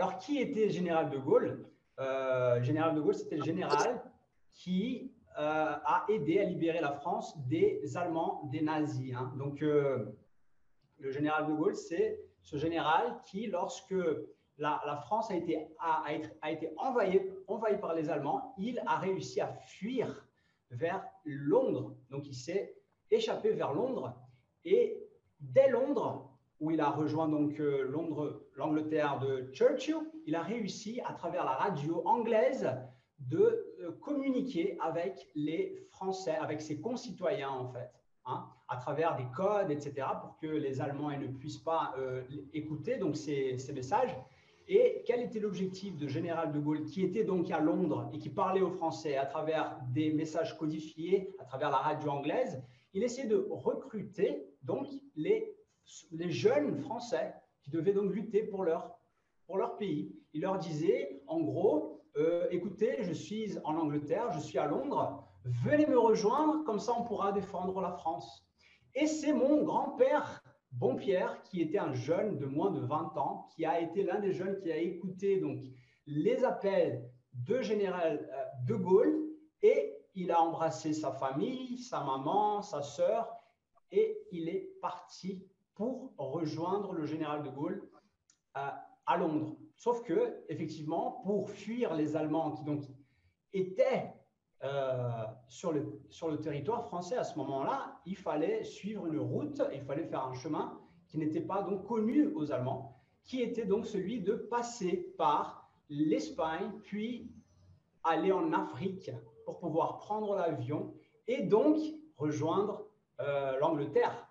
Alors, qui était général de Gaulle? Euh, Général de Gaulle, c'était le général qui euh, a aidé à libérer la France des Allemands, des nazis. Hein. Donc, euh, le général de Gaulle, c'est ce général qui, lorsque la, France a été, a, a été envahie, envahie par les Allemands, il a réussi à fuir vers Londres. Donc, il s'est échappé vers Londres. Et dès Londres, où il a rejoint donc euh, Londres, l'Angleterre de Churchill, il a réussi à travers la radio anglaise de euh, communiquer avec les Français, avec ses concitoyens en fait, hein, à travers des codes, etc., pour que les Allemands ne puissent pas euh, écouter donc ces, messages. Et quel était l'objectif de Général de Gaulle, qui était donc à Londres et qui parlait aux Français à travers des messages codifiés, à travers la radio anglaise? Il essayait de recruter donc les les jeunes Français qui devaient donc lutter pour leur, pour leur pays. Il leur disait, en gros, euh, écoutez, je suis en Angleterre, je suis à Londres, venez me rejoindre, comme ça on pourra défendre la France. Et c'est mon grand-père, Bonpierre, qui était un jeune de moins de 20 ans, qui a été l'un des jeunes qui a écouté donc les appels de général euh, de Gaulle et il a embrassé sa famille, sa maman, sa sœur et il est parti pour rejoindre le général de Gaulle à, Londres. Sauf que, effectivement, pour fuir les Allemands qui donc étaient euh, sur, le, sur le territoire français à ce moment-là, il fallait suivre une route, il fallait faire un chemin qui n'était pas donc connu aux Allemands, qui était donc celui de passer par l'Espagne, puis aller en Afrique pour pouvoir prendre l'avion et donc rejoindre euh, l'Angleterre.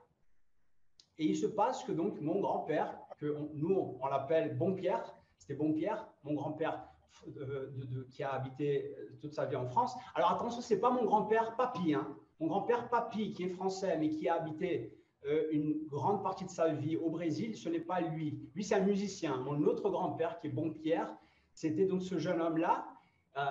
Et il se passe que donc mon grand-père, que nous on l'appelle Bonpierre, c'était Bonpierre, mon grand-père euh, qui a habité euh, toute sa vie en France. Alors attention, c'est pas mon grand-père Papy, hein. mon grand-père Papy qui est français mais qui a habité euh, une grande partie de sa vie au Brésil, ce n'est pas lui. Lui c'est un musicien. Mon autre grand-père qui est Bonpierre, c'était donc ce jeune homme-là.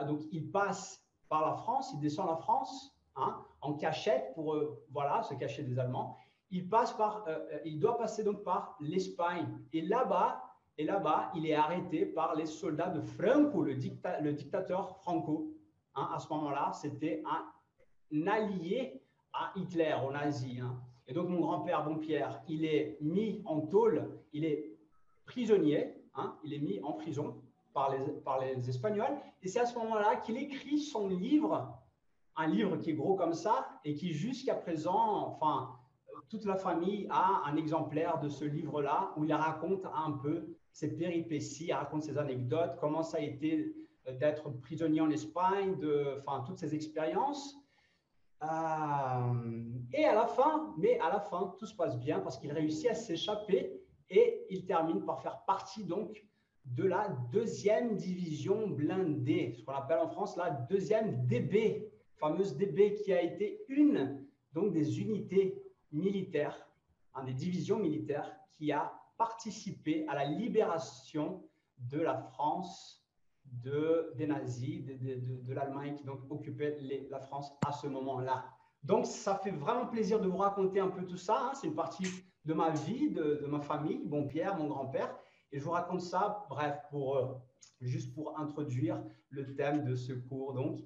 donc il passe par la France, il descend la France hein, en cachette pour voilà se cacher des Allemands il, passe par, euh, euh, il doit passer donc par l'Espagne. Et là-bas, et là-bas, il est arrêté par les soldats de Franco, le, dictateur Franco. Hein, à ce moment-là, c'était un, allié à Hitler, aux nazis. Hein. Et donc, mon grand-père, bon Pierre, il est mis en tôle, il est prisonnier, hein, il est mis en prison par les, par les Espagnols. Et c'est à ce moment-là qu'il écrit son livre, un livre qui est gros comme ça et qui jusqu'à présent, enfin, toute la famille a un exemplaire de ce livre-là où il raconte un peu ses péripéties, raconte ses anecdotes, comment ça a été euh, d'être prisonnier en Espagne, de, enfin, toutes ses expériences. Euh, et à la fin, mais à la fin, tout se passe bien parce qu'il réussit à s'échapper et il termine par faire partie donc de la deuxième division blindée, ce qu'on appelle en France la deuxième DB, fameuse DB qui a été une donc des unités militaire, un des divisions militaires qui a participé à la libération de la France de, des nazis, de, l'Allemagne qui donc occupait la France à ce moment-là. Donc, ça fait vraiment plaisir de vous raconter un peu tout ça. Hein. C'est une partie de ma vie, de, ma famille, bon Pierre, mon grand-père. Et je vous raconte ça, bref, pour, euh, juste pour introduire le thème de ce cours. Donc,